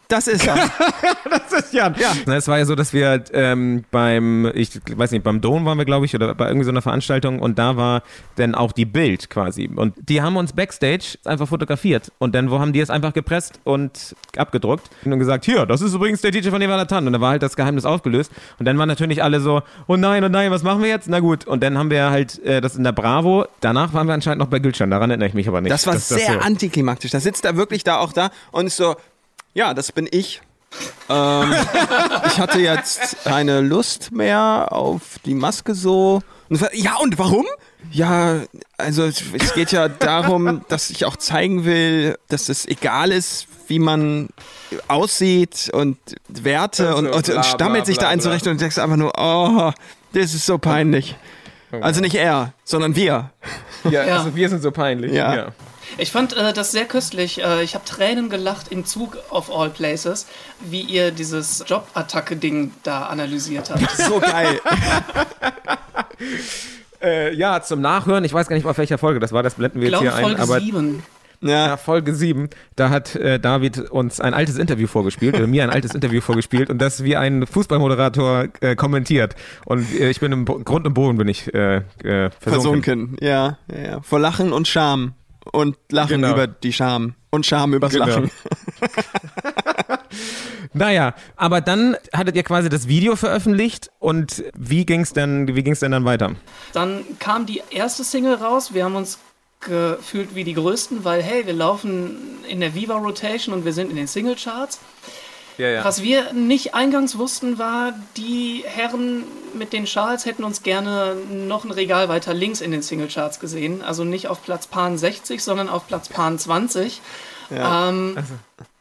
das ist er. Das ist Jan. Ja. Na, Es war ja so, dass wir ähm, beim, ich weiß nicht, beim Dom waren wir, glaube ich, oder bei irgendwie so einer Veranstaltung und da war dann auch die Bild quasi. Und die haben uns Backstage einfach fotografiert. Und dann wo haben die es einfach gepresst und abgedruckt und gesagt, hier, das ist übrigens der DJ von Nevada Tan. Und da war halt das Geheimnis aufgelöst. Und dann waren natürlich alle so, oh nein, oh nein, was machen wir jetzt? Na gut. Und dann haben wir halt äh, das in der Bravo. Danach waren wir anscheinend noch bei Gülcan. Daran erinnere ich mich aber nicht. Das war dass sehr so- antiklimaktisch. Da sitzt er wirklich da auch da und ist so, ja, das bin ich. ähm, ich hatte jetzt keine Lust mehr auf die Maske so. Und ja, und warum? Ja, also es geht ja darum, dass ich auch zeigen will, dass es egal ist, wie man aussieht und Werte und, und, bla, und stammelt sich da ein zurecht und denkst einfach nur, oh, das ist so peinlich. Also nicht er, sondern wir. Ja, Ja. also wir sind so peinlich. Ja. Ich fand äh, das sehr köstlich. Äh, ich habe Tränen gelacht im Zug of all places, wie ihr dieses Jobattacke-Ding da analysiert habt. So geil. Äh, ja, zum Nachhören, ich weiß gar nicht, auf welcher Folge das war, das blenden wir Ich jetzt glaube hier ein. Folge Aber 7. Ja. ja, Folge 7, da hat äh, David uns ein altes Interview vorgespielt, oder mir ein altes Interview vorgespielt und das wie ein Fußballmoderator äh, kommentiert. Und äh, ich bin im Bo Grund und Boden bin ich äh, äh, versunken. versunken. Ja, ja, ja. Vor Lachen und Scham. Und Lachen Genau. über die Scham. Und Scham übers Genau. Lachen. Naja, aber dann hattet ihr quasi das Video veröffentlicht und wie ging's denn, wie ging's denn dann weiter? Dann kam die erste Single raus. Wir haben uns gefühlt wie die Größten, weil hey, wir laufen in der Viva Rotation und wir sind in den Singlecharts. Ja, ja. Was wir nicht eingangs wussten, war, die Herren mit den Schals hätten uns gerne noch ein Regal weiter links in den Singlecharts gesehen. Also nicht auf Platz Pan 60, sondern auf Platz Pan 20. Ähm,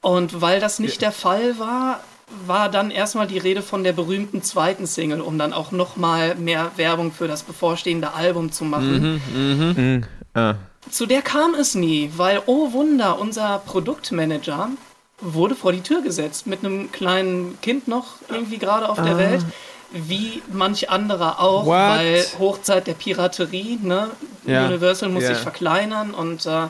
Und weil das nicht der Fall war, war dann erstmal die Rede von der berühmten zweiten Single, um dann auch nochmal mehr Werbung für das bevorstehende Album zu machen. Ah. Zu der kam es nie, weil, oh Wunder, unser Produktmanager wurde vor die Tür gesetzt mit einem kleinen Kind noch irgendwie gerade auf der Ah. Welt. Wie manch anderer auch, What? weil Hochzeit der Piraterie, ne? Ja. Universal muss Ja. sich verkleinern und äh,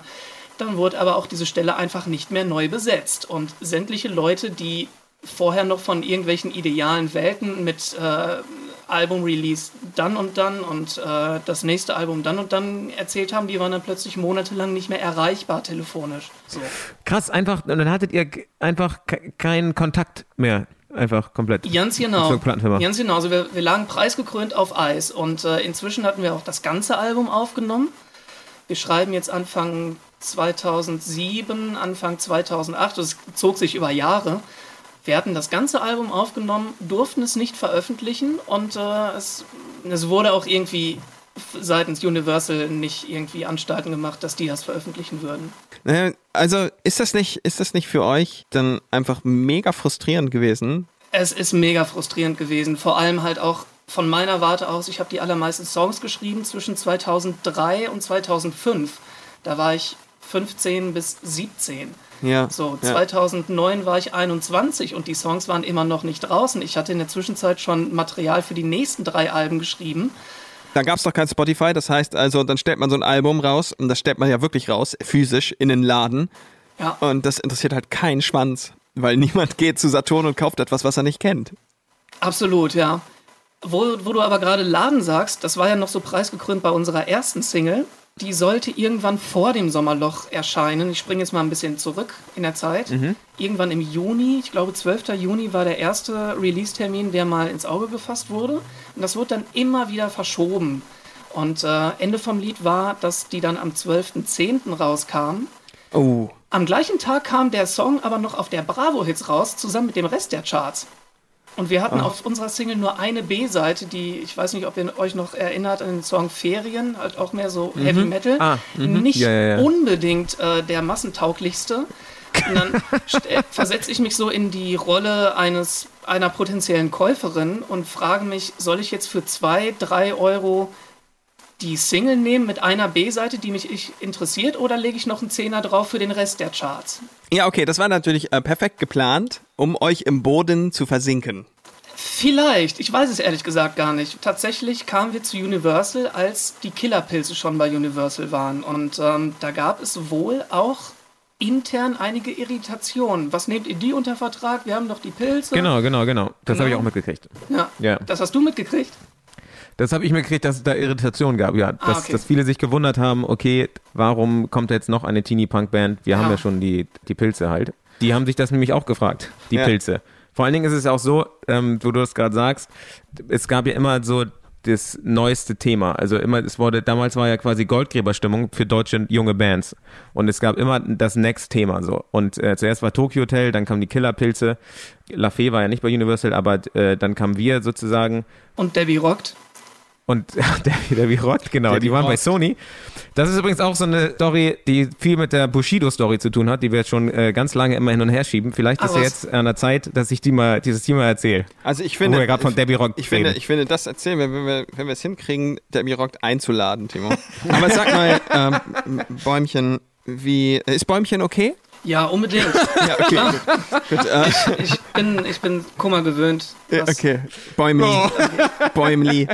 dann wurde aber auch diese Stelle einfach nicht mehr neu besetzt. Und sämtliche Leute, die vorher noch von irgendwelchen idealen Welten mit äh, Album-Release dann und dann und äh, das nächste Album dann und dann erzählt haben, die waren dann plötzlich monatelang nicht mehr erreichbar telefonisch. So. Krass, einfach, und dann hattet ihr einfach ke- keinen Kontakt mehr. Einfach komplett. Ganz genau. Ganz genau. Also wir, wir lagen preisgekrönt auf Eis und äh, inzwischen hatten wir auch das ganze Album aufgenommen. Wir schreiben jetzt Anfang 2007, Anfang 2008. Das zog sich über Jahre. Wir hatten das ganze Album aufgenommen, durften es nicht veröffentlichen und äh, es, es wurde auch irgendwie seitens Universal nicht irgendwie Anstalten gemacht, dass die das veröffentlichen würden. Also ist das nicht, ist das nicht für euch dann einfach mega frustrierend gewesen? Es ist mega frustrierend gewesen, vor allem halt auch von meiner Warte aus. Ich habe die allermeisten Songs geschrieben zwischen 2003 und 2005. Da war ich 15 bis 17. Ja. So, ja. 2009 war ich 21 und die Songs waren immer noch nicht draußen. Ich hatte in der Zwischenzeit schon Material für die nächsten drei Alben geschrieben. Da gab es doch kein Spotify, das heißt also, dann stellt man so ein Album raus und das stellt man ja wirklich raus, physisch in den Laden Ja, und das interessiert halt keinen Schwanz, weil niemand geht zu Saturn und kauft etwas, was er nicht kennt. absolut, ja. Wo, wo du aber gerade Laden sagst, das war ja noch so preisgekrönt bei unserer ersten Single. Die sollte irgendwann vor dem Sommerloch erscheinen. Ich springe jetzt mal ein bisschen zurück in der Zeit. Irgendwann im Juni, ich glaube 12. Juni war der erste Release-Termin, der mal ins Auge gefasst wurde. Und das wurde dann immer wieder verschoben. Und äh, Ende vom Lied war, dass die dann am 12.10. rauskam. Oh. Am gleichen Tag kam der Song aber noch auf der Bravo Hits raus, zusammen mit dem Rest der Charts. Und wir hatten auf unserer Single nur eine B-Seite, die, ich weiß nicht, ob ihr euch noch erinnert an den Song Ferien, halt auch mehr so Heavy Metal. Ah, Nicht Ja, ja, ja. unbedingt äh, der massentauglichste. Und dann äh, versetze ich mich so in die Rolle eines, einer potenziellen Käuferin und frage mich, soll ich jetzt für zwei, drei Euro die Single nehmen mit einer B-Seite, die mich ich interessiert, oder lege ich noch einen Zehner drauf für den Rest der Charts? Ja, okay, das war natürlich äh, perfekt geplant, um euch im Boden zu versinken. Vielleicht, ich weiß es ehrlich gesagt gar nicht. Tatsächlich kamen wir zu Universal, als die Killerpilze schon bei Universal waren. Und ähm, da gab es wohl auch intern einige Irritationen. Was nehmt ihr die unter Vertrag? Wir haben doch die Pilze. Genau, genau, genau. Das habe ich Genau. auch mitgekriegt. Ja. Ja. Das hast du mitgekriegt? Das habe ich mitgekriegt, dass es da Irritationen gab, ja. Dass, okay. dass viele sich gewundert haben, okay, warum kommt jetzt noch eine Teenie-Punk-Band? Wir haben Ja. ja schon die, die Pilze halt. Die haben sich das nämlich auch gefragt, die Ja. Pilze. Vor allen Dingen ist es auch so, ähm, wo du das gerade sagst, es gab ja immer so das neueste Thema. Also immer, es wurde, damals war ja quasi Goldgräberstimmung für deutsche junge Bands. Und es gab immer das Next-Thema so. Und äh, zuerst war Tokyo Hotel, dann kamen die Killerpilze. La Fee war ja nicht bei Universal, aber äh, dann kamen wir sozusagen Und Debbie rockt. Und der, der wie Rott, genau, Der die waren bei Rott. Sony. Das ist übrigens auch so eine Story, die viel mit der Bushido-Story zu tun hat, die wir jetzt schon äh, ganz lange immer hin und her schieben. Vielleicht ist ja jetzt an der Zeit, dass ich die mal, dieses Thema erzähle. Also ich Wo finde, wir gerade von Debbie Rock ich finde, ich finde, das erzählen wir, wenn wir, wenn wir es hinkriegen, Debbie Rock einzuladen, Timo. Aber sag mal, ähm, Bäumchen, wie, ist Bäumchen okay? Ja, unbedingt. Ja, okay. gut. Gut, äh, ich, bin, ich bin Kummer gewöhnt. Ja, was- okay, Bäumli. Bäumli.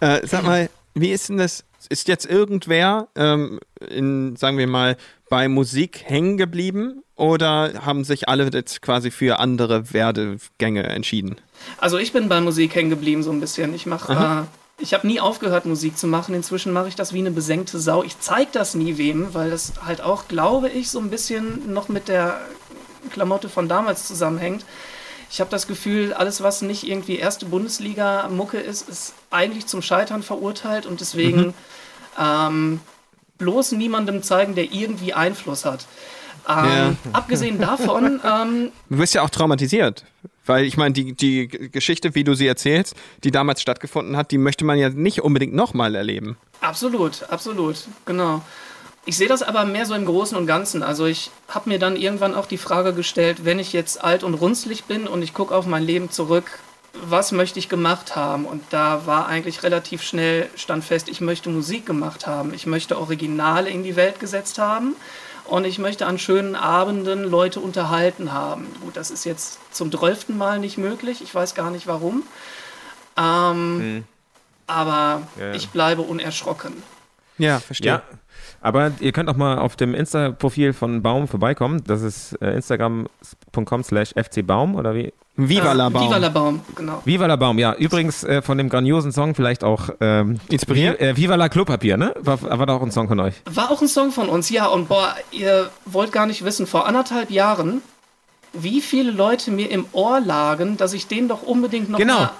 Äh, sag mal, wie ist denn das? Ist jetzt irgendwer, ähm, in, sagen wir mal, bei Musik hängen geblieben oder haben sich alle jetzt quasi für andere Werdegänge entschieden? Also ich bin bei Musik hängen geblieben so ein bisschen. Ich mache, äh, ich habe nie aufgehört Musik zu machen. Inzwischen mache ich das wie eine besenkte Sau. Ich zeige das nie wem, weil das halt auch, glaube ich, so ein bisschen noch mit der Klamotte von damals zusammenhängt. Ich habe das Gefühl, alles, was nicht irgendwie erste Bundesliga-Mucke ist, ist eigentlich zum Scheitern verurteilt und deswegen ähm, bloß niemandem zeigen, der irgendwie Einfluss hat. Ähm, Abgesehen davon, ähm, Du bist ja auch traumatisiert. Weil ich meine, die, die Geschichte, wie du sie erzählst, die damals stattgefunden hat, die möchte man ja nicht unbedingt nochmal erleben. Absolut, absolut, genau. Ich sehe das aber mehr so im Großen und Ganzen. Also ich habe mir dann irgendwann auch die Frage gestellt, wenn ich jetzt alt und runzlig bin und ich gucke auf mein Leben zurück, was möchte ich gemacht haben? Und da war eigentlich relativ schnell stand fest, ich möchte Musik gemacht haben. Ich möchte Originale in die Welt gesetzt haben. Und ich möchte an schönen Abenden Leute unterhalten haben. Gut, das ist jetzt zum zwölften Mal nicht möglich. Ich weiß gar nicht warum. Ähm, Aber Ja, ja. ich bleibe unerschrocken. Ja, verstehe. Ja, aber ihr könnt auch mal auf dem Insta-Profil von Baum vorbeikommen. Das ist äh, instagram.com slash fcbaum oder wie? Viva la Baum. Viva la Baum, genau. Viva la Baum, ja. Übrigens äh, von dem grandiosen Song vielleicht auch ähm, Inspiriert? Äh, Viva la Klopapier, ne? War, war doch auch ein Song von euch. War auch ein Song von uns, ja. Und boah, ihr wollt gar nicht wissen, vor anderthalb Jahren, wie viele Leute mir im Ohr lagen, dass ich den doch unbedingt noch Genau. mal,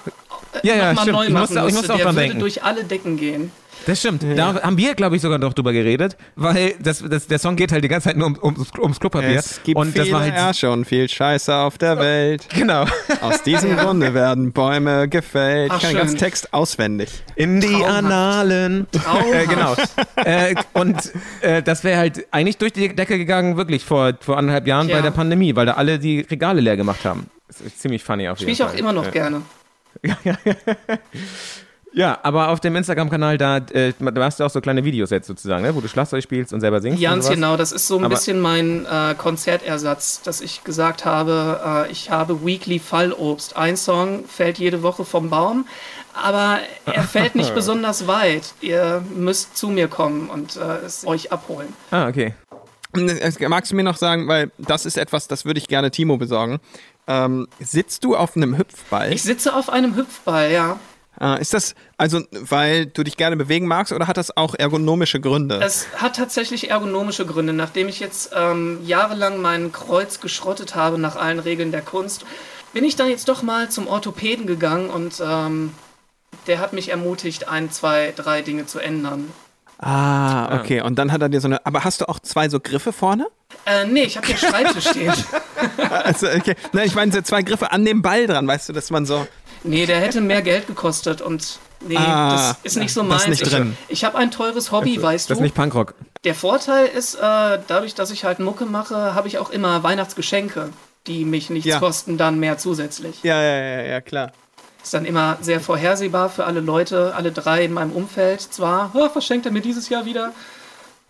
äh, Ja, ja, noch mal stimmt. neu Ich machen musste auch- ich musste. musste auch Der dran würde denken. durch alle Decken gehen. Das stimmt. Da haben wir, glaube ich, sogar noch drüber geredet, weil das, das, der Song geht halt die ganze Zeit nur um, ums, ums Klopapier. Es gibt und das war halt. Ärsche und viel Scheiße auf der Welt. Genau. Aus diesem Grunde werden Bäume gefällt. Ach, ich kann den ganzen. Text auswendig. In die Traumhaft. Annalen. Traumhaft. Äh, genau. äh, und äh, das wäre halt eigentlich durch die Decke gegangen, wirklich vor, vor anderthalb Jahren Ja. bei der Pandemie, weil da alle die Regale leer gemacht haben. Das ist ziemlich funny auf Spiele jeden ich auch Fall. immer noch ja. gerne. Ja, aber auf dem Instagram-Kanal, da, äh, da hast du auch so kleine Videos jetzt sozusagen, ne? wo du Schlagzeug spielst und selber singst. und Ganz genau, das ist so ein Aber- bisschen mein äh, Konzertersatz, dass ich gesagt habe, äh, ich habe Weekly Fallobst. Ein Song fällt jede Woche vom Baum, aber er fällt nicht besonders weit. Ihr müsst zu mir kommen und äh, es euch abholen. Ah, okay. Äh, Magst du mir noch sagen, weil das ist etwas, das würde ich gerne Timo besorgen. Ähm, sitzt du auf einem Hüpfball? Ich sitze auf einem Hüpfball, ja. Äh, ist das also, weil du dich gerne bewegen magst oder hat das auch ergonomische Gründe? Es hat tatsächlich ergonomische Gründe. Nachdem ich jetzt ähm, jahrelang mein Kreuz geschrottet habe nach allen Regeln der Kunst, bin ich dann jetzt doch mal zum Orthopäden gegangen und ähm, der hat mich ermutigt, ein, zwei, drei Dinge zu ändern. ah, okay. Und dann hat er dir so eine. Aber hast du auch zwei so Griffe vorne? Äh, nee, ich habe hier Schreibtisch stehen. Also, okay. Nein, ich meine, so zwei Griffe an dem Ball dran, weißt du, dass man so. Nee, der hätte mehr Geld gekostet und nee, Ah, das ist nicht so das meins. nicht ich drin. ich habe ein teures Hobby, weißt Das du. ist nicht Punkrock. Der Vorteil ist, äh, dadurch, dass ich halt Mucke mache, habe ich auch immer Weihnachtsgeschenke, die mich nichts Ja. kosten, dann mehr zusätzlich. Ja, ja, ja, ja, klar. Ist dann immer sehr vorhersehbar für alle Leute, alle drei in meinem Umfeld. Zwar, "Ah, was schenkt er mir dieses Jahr wieder?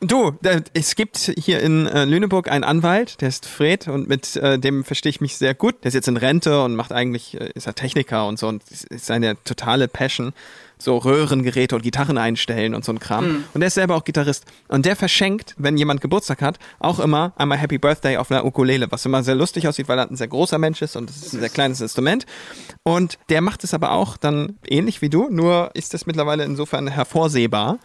Du, es gibt hier in äh, Lüneburg einen Anwalt, der ist Fred und mit äh, dem verstehe ich mich sehr gut. Der ist jetzt in Rente und macht eigentlich, äh, ist er Techniker und so und ist, seine totale Passion. So Röhrengeräte und Gitarren einstellen und so ein Kram. Und der ist selber auch Gitarrist. Und der verschenkt, wenn jemand Geburtstag hat, auch immer einmal Happy Birthday auf einer Ukulele, was immer sehr lustig aussieht, weil er ein sehr großer Mensch ist und es ist ein sehr kleines Instrument. Und der macht es aber auch dann ähnlich wie du, nur ist das mittlerweile insofern hervorsehbar,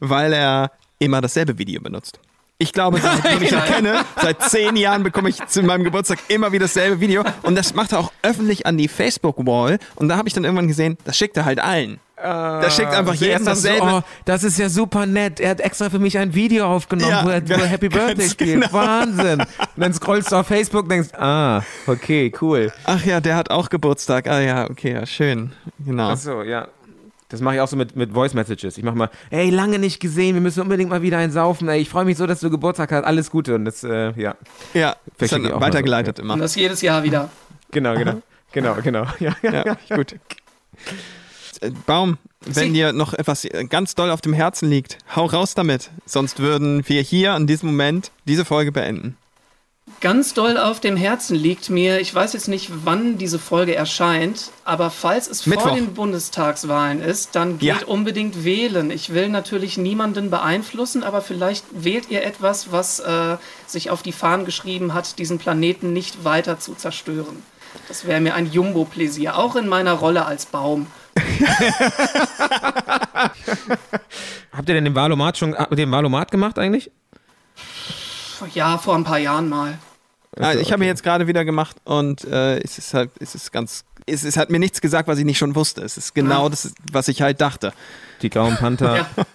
weil er immer dasselbe Video benutzt. Ich glaube, seitdem ich ihn kenne, seit zehn Jahren bekomme ich zu meinem Geburtstag immer wieder dasselbe Video. Und das macht er auch öffentlich an die Facebook-Wall. Und da habe ich dann irgendwann gesehen, das schickt er halt allen. Das schickt einfach dann dasselbe. So, oh, das ist ja super nett. Er hat extra für mich ein Video aufgenommen, Ja, wo, er, wo Happy Birthday spielt. genau. Wahnsinn. Und dann scrollst du auf Facebook und denkst, ah, okay, cool. Ach ja, der hat auch Geburtstag. Ah ja, okay, ja, schön. Genau. Achso, ja. Das mache ich auch so mit, mit Voice Messages. Ich mache mal, ey, lange nicht gesehen, wir müssen unbedingt mal wieder einen saufen. Ey, ich freue mich so, dass du Geburtstag hast. Alles Gute. Und das, äh, ja. Ja, ist dann weitergeleitet Und immer. das jedes Jahr wieder. Genau, genau. Genau, genau. Ja, ja, Ja, gut. Äh, Baum, wenn Sie- dir noch etwas äh, ganz doll auf dem Herzen liegt, hau raus damit. Sonst würden wir hier an diesem Moment diese Folge beenden. Ganz doll auf dem Herzen liegt mir, ich weiß jetzt nicht, wann diese Folge erscheint, aber falls es Mittwoch. vor den Bundestagswahlen ist, dann geht Ja. unbedingt wählen. Ich will natürlich niemanden beeinflussen, aber vielleicht wählt ihr etwas, was äh, sich auf die Fahnen geschrieben hat, diesen Planeten nicht weiter zu zerstören. Das wäre mir ein Jumbo-Pläsier, auch in meiner Rolle als Baum. Habt ihr denn den Valomat schon, ihr den Valomat gemacht eigentlich? Ja, vor ein paar Jahren mal. Ah, ich habe ihn jetzt gerade wieder gemacht und äh, es ist halt, es ist ganz, es, es hat mir nichts gesagt, was ich nicht schon wusste. Es ist genau Ah. das, was ich halt dachte. Die Grauen Panther. Ja.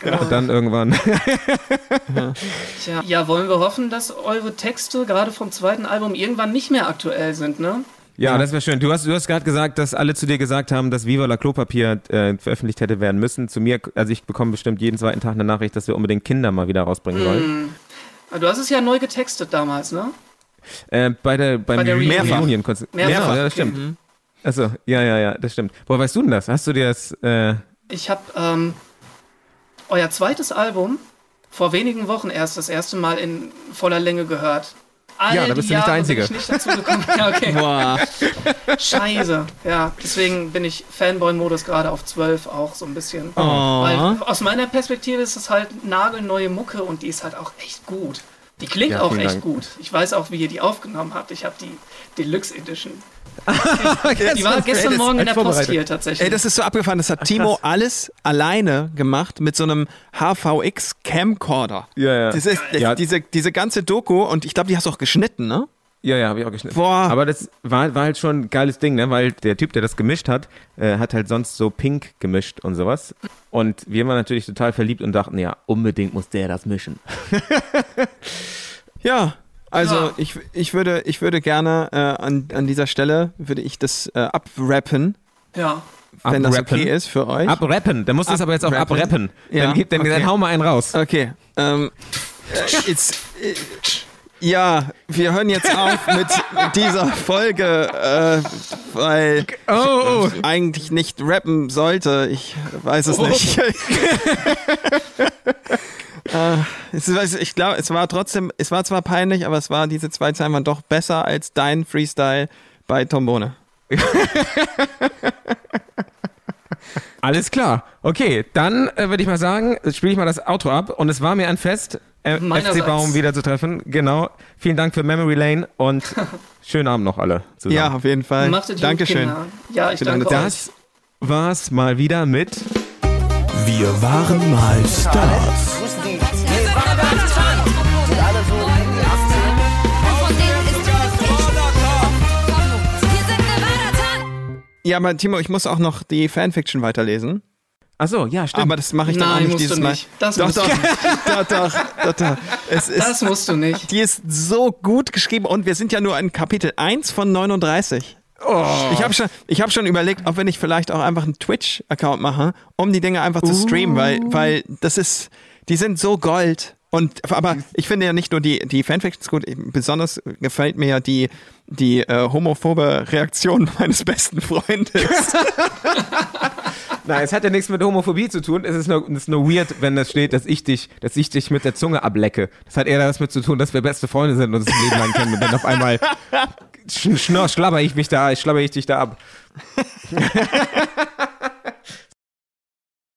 Genau. Und dann irgendwann. Tja, ja, wollen wir hoffen, dass eure Texte gerade vom zweiten Album irgendwann nicht mehr aktuell sind, ne? Ja, das wäre schön. Du hast, du hast gerade gesagt, dass alle zu dir gesagt haben, dass Viva la Klopapier äh, veröffentlicht hätte werden müssen. Zu mir, also ich bekomme bestimmt jeden zweiten Tag eine Nachricht, dass wir unbedingt Kinder mal wieder rausbringen sollen. Du hast es ja neu getextet damals, ne? Äh, bei der, beim Bei der Reunion. Reunion-Konzert. Mehrfach. Mehrfach, ja, das stimmt. Achso, ja, ja, ja, das stimmt. Woher weißt du denn das? Hast du dir das, äh, Ich habe ähm, euer zweites Album vor wenigen Wochen erst das erste Mal in voller Länge gehört. All Ja, da bist du nicht der Einzige. Bin ich nicht dazu gekommen. Ja, okay. Boah. Scheiße. Ja, deswegen bin ich Fanboy-Modus gerade auf 12 auch so ein bisschen. Oh. Weil aus meiner Perspektive ist es halt nagelneue Mucke und die ist halt auch echt gut. Die klingt Ja, auch echt Dank. gut. Ich weiß auch, wie ihr die aufgenommen habt. Ich habe die Deluxe Edition. Die war gestern Morgen in der Post hier tatsächlich. Ey, das ist so abgefahren. Das hat Timo alles alleine gemacht mit so einem HVX Camcorder. Ja, ja. Das ist, Ja. diese, diese ganze Doku, und ich glaube, die hast du auch geschnitten, ne? Ja, ja, habe ich auch geschnitten. Boah. Aber das war, war halt schon ein geiles Ding, ne? weil der Typ, der das gemischt hat, äh, hat halt sonst so Pink gemischt und sowas. Und wir waren natürlich total verliebt und dachten, ja, unbedingt muss der das mischen. Ja. Also Ja. ich, ich, würde, ich würde gerne äh, an, an dieser Stelle, würde ich das äh, abrappen, ja. wenn das Abrappen? okay ist für euch. Abrappen, der muss das aber jetzt auch Abrappen? Ja, Dann, gib, dann, okay. dann hau mal einen raus. Okay. Ähm, äh, jetzt, äh, ja, wir hören jetzt auf mit dieser Folge, äh, weil Oh, ich eigentlich nicht rappen sollte. Ich weiß es nicht. äh, ich glaube, es war trotzdem, es war zwar peinlich, aber es war diese zwei Zeilen waren doch besser als dein Freestyle bei Tombone. Alles klar. Okay, dann äh, würde ich mal sagen, spiele ich mal das Outro ab. Und es war mir ein Fest, äh. FC Baum wieder zu treffen. Genau. Vielen Dank für Memory Lane und schönen Abend noch alle zusammen. Ja, auf jeden Fall. Macht es gut, Dankeschön. Kinder. Ja, ich danke deine- euch. Das war's mal wieder mit Wir waren mal Stars. Ja, aber Timo, ich muss auch noch die Fanfiction weiterlesen. Achso, ja, stimmt. Aber das mache ich dann Nein, auch nicht dieses Mal. nicht. Das doch, musst doch, du doch, doch, doch, doch. Es ist, Das musst du nicht. die ist so gut geschrieben und wir sind ja nur in Kapitel 1 von 39. Ich habe schon, ich hab schon überlegt, ob wir nicht vielleicht auch einfach einen Twitch-Account machen, um die Dinge einfach zu streamen, weil, weil das ist, die sind so Gold. Und, aber ich finde ja nicht nur die, die Fanfictions gut, besonders gefällt mir ja die, die äh, homophobe Reaktion meines besten Freundes. Nein, es hat ja nichts mit Homophobie zu tun. Es ist nur, es ist nur weird, wenn das steht, dass ich dich, dass ich dich mit der Zunge ablecke. Das hat eher das mit zu tun, dass wir beste Freunde sind und das Leben lang kennen. Und dann auf einmal sch schlabber ich mich da, schlabber ich dich da ab.